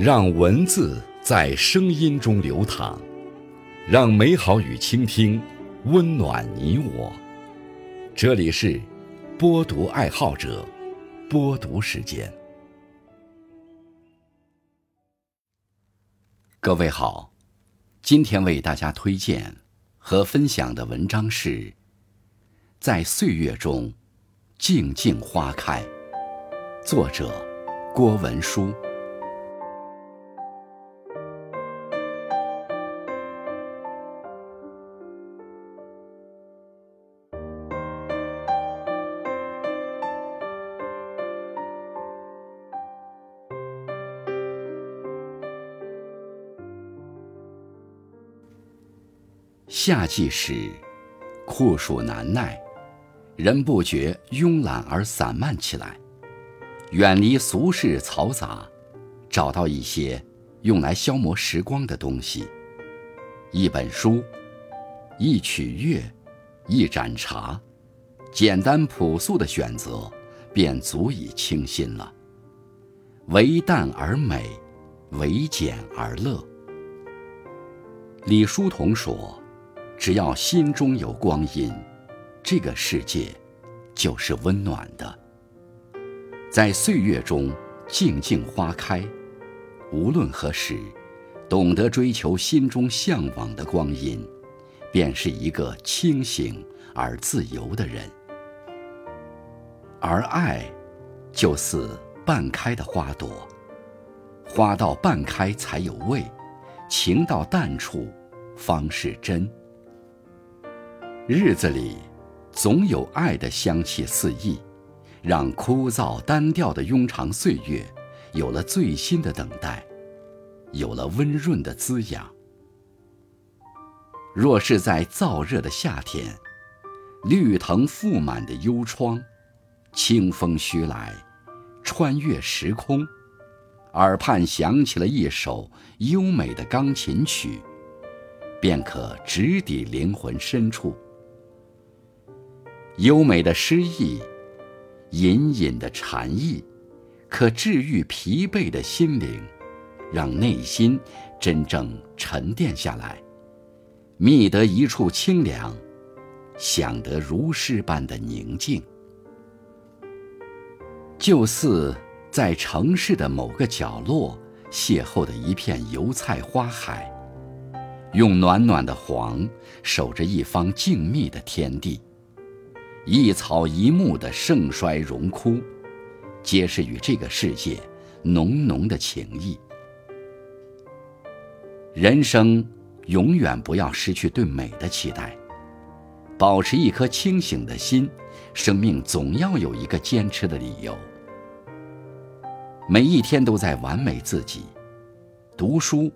让文字在声音中流淌，让美好与倾听温暖你我。这里是播读爱好者播读时间。各位好，今天为大家推荐和分享的文章是《在岁月中静静花开》，作者郭文书。夏季时，酷暑难耐，人不觉慵懒而散漫起来。远离俗世嘈杂，找到一些用来消磨时光的东西：一本书、一曲乐、一盏茶，简单朴素的选择，便足以清新了。唯淡而美，唯简而乐。李叔同说。只要心中有光阴，这个世界就是温暖的。在岁月中静静花开，无论何时，懂得追求心中向往的光阴，便是一个清醒而自由的人。而爱，就似半开的花朵，花到半开才有味，情到淡处方是真。日子里，总有爱的香气四溢，让枯燥单调的庸长岁月有了最新的等待，有了温润的滋养。若是在燥热的夏天，绿藤覆满的幽窗，清风徐来，穿越时空，耳畔响起了一首优美的钢琴曲，便可直抵灵魂深处。优美的诗意，隐隐的禅意，可治愈疲惫的心灵，让内心真正沉淀下来，觅得一处清凉，享得如诗般的宁静。就似在城市的某个角落邂逅的一片油菜花海，用暖暖的黄守着一方静谧的天地。一草一木的盛衰荣枯，皆是与这个世界浓浓的情谊。人生永远不要失去对美的期待，保持一颗清醒的心，生命总要有一个坚持的理由。每一天都在完美自己，读书、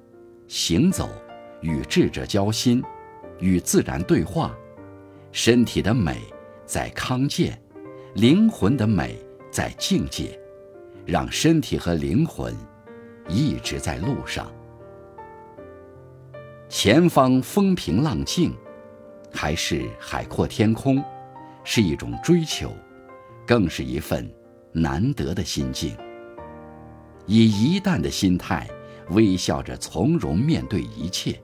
行走、与智者交心、与自然对话，身体的美。在康健，灵魂的美在境界，让身体和灵魂一直在路上。前方风平浪静，还是海阔天空，是一种追求，更是一份难得的心境。以一淡的心态，微笑着从容面对一切，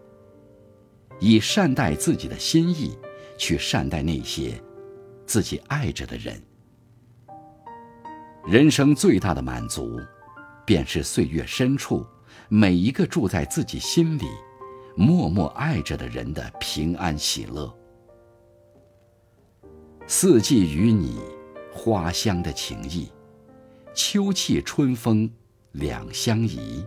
以善待自己的心意去善待那些。自己爱着的人，人生最大的满足，便是岁月深处每一个住在自己心里、默默爱着的人的平安喜乐。四季与你，花香的情谊，秋气春风两相宜。